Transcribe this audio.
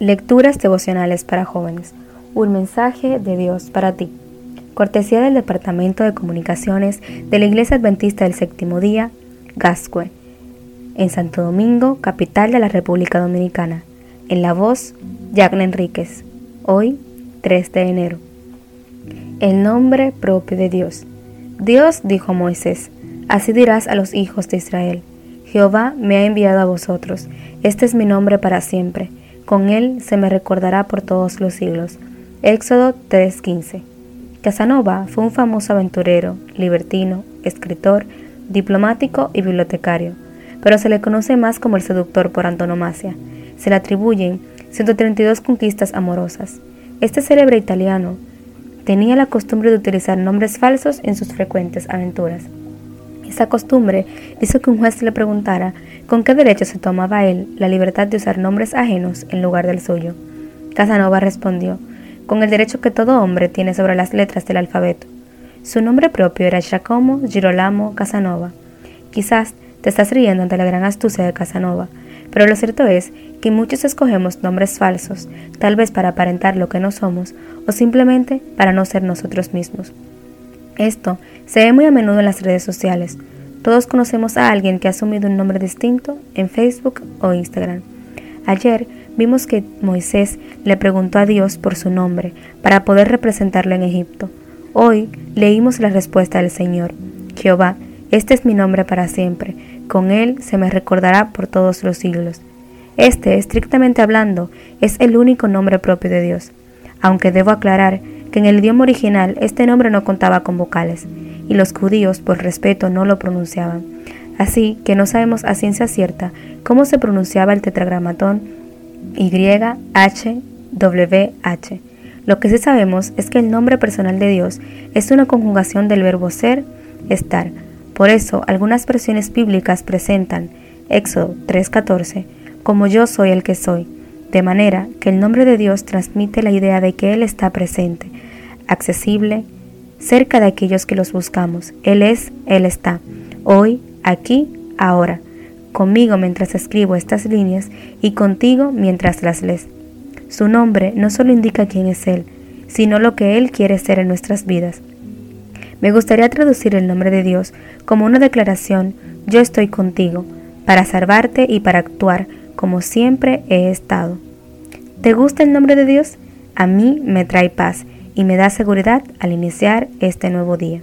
Lecturas devocionales para jóvenes. Un mensaje de Dios para ti. Cortesía del Departamento de Comunicaciones de la Iglesia Adventista del Séptimo Día, Gascue, en Santo Domingo, capital de la República Dominicana. En la voz, Jacqueline Enríquez. Hoy, 3 de enero. El nombre propio de Dios. Dios dijo a Moisés, así dirás a los hijos de Israel, Jehová me ha enviado a vosotros, este es mi nombre para siempre con él se me recordará por todos los siglos. Éxodo 3:15. Casanova fue un famoso aventurero, libertino, escritor, diplomático y bibliotecario, pero se le conoce más como el seductor por antonomasia. Se le atribuyen 132 conquistas amorosas. Este célebre italiano tenía la costumbre de utilizar nombres falsos en sus frecuentes aventuras. Esa costumbre hizo que un juez le preguntara con qué derecho se tomaba él la libertad de usar nombres ajenos en lugar del suyo. Casanova respondió, con el derecho que todo hombre tiene sobre las letras del alfabeto. Su nombre propio era Giacomo Girolamo Casanova. Quizás te estás riendo ante la gran astucia de Casanova, pero lo cierto es que muchos escogemos nombres falsos, tal vez para aparentar lo que no somos o simplemente para no ser nosotros mismos. Esto se ve muy a menudo en las redes sociales. Todos conocemos a alguien que ha asumido un nombre distinto en Facebook o Instagram. Ayer vimos que Moisés le preguntó a Dios por su nombre para poder representarlo en Egipto. Hoy leímos la respuesta del Señor. Jehová, este es mi nombre para siempre, con él se me recordará por todos los siglos. Este, estrictamente hablando, es el único nombre propio de Dios, aunque debo aclarar que en el idioma original este nombre no contaba con vocales, y los judíos por respeto no lo pronunciaban. Así que no sabemos a ciencia cierta cómo se pronunciaba el tetragramatón YHWH. Lo que sí sabemos es que el nombre personal de Dios es una conjugación del verbo ser, estar. Por eso algunas versiones bíblicas presentan Éxodo 3:14 como yo soy el que soy, de manera que el nombre de Dios transmite la idea de que Él está presente, accesible, cerca de aquellos que los buscamos. Él es, Él está, hoy, aquí, ahora, conmigo mientras escribo estas líneas y contigo mientras las lees. Su nombre no solo indica quién es Él, sino lo que Él quiere ser en nuestras vidas. Me gustaría traducir el nombre de Dios como una declaración, yo estoy contigo, para salvarte y para actuar como siempre he estado. ¿Te gusta el nombre de Dios? A mí me trae paz y me da seguridad al iniciar este nuevo día.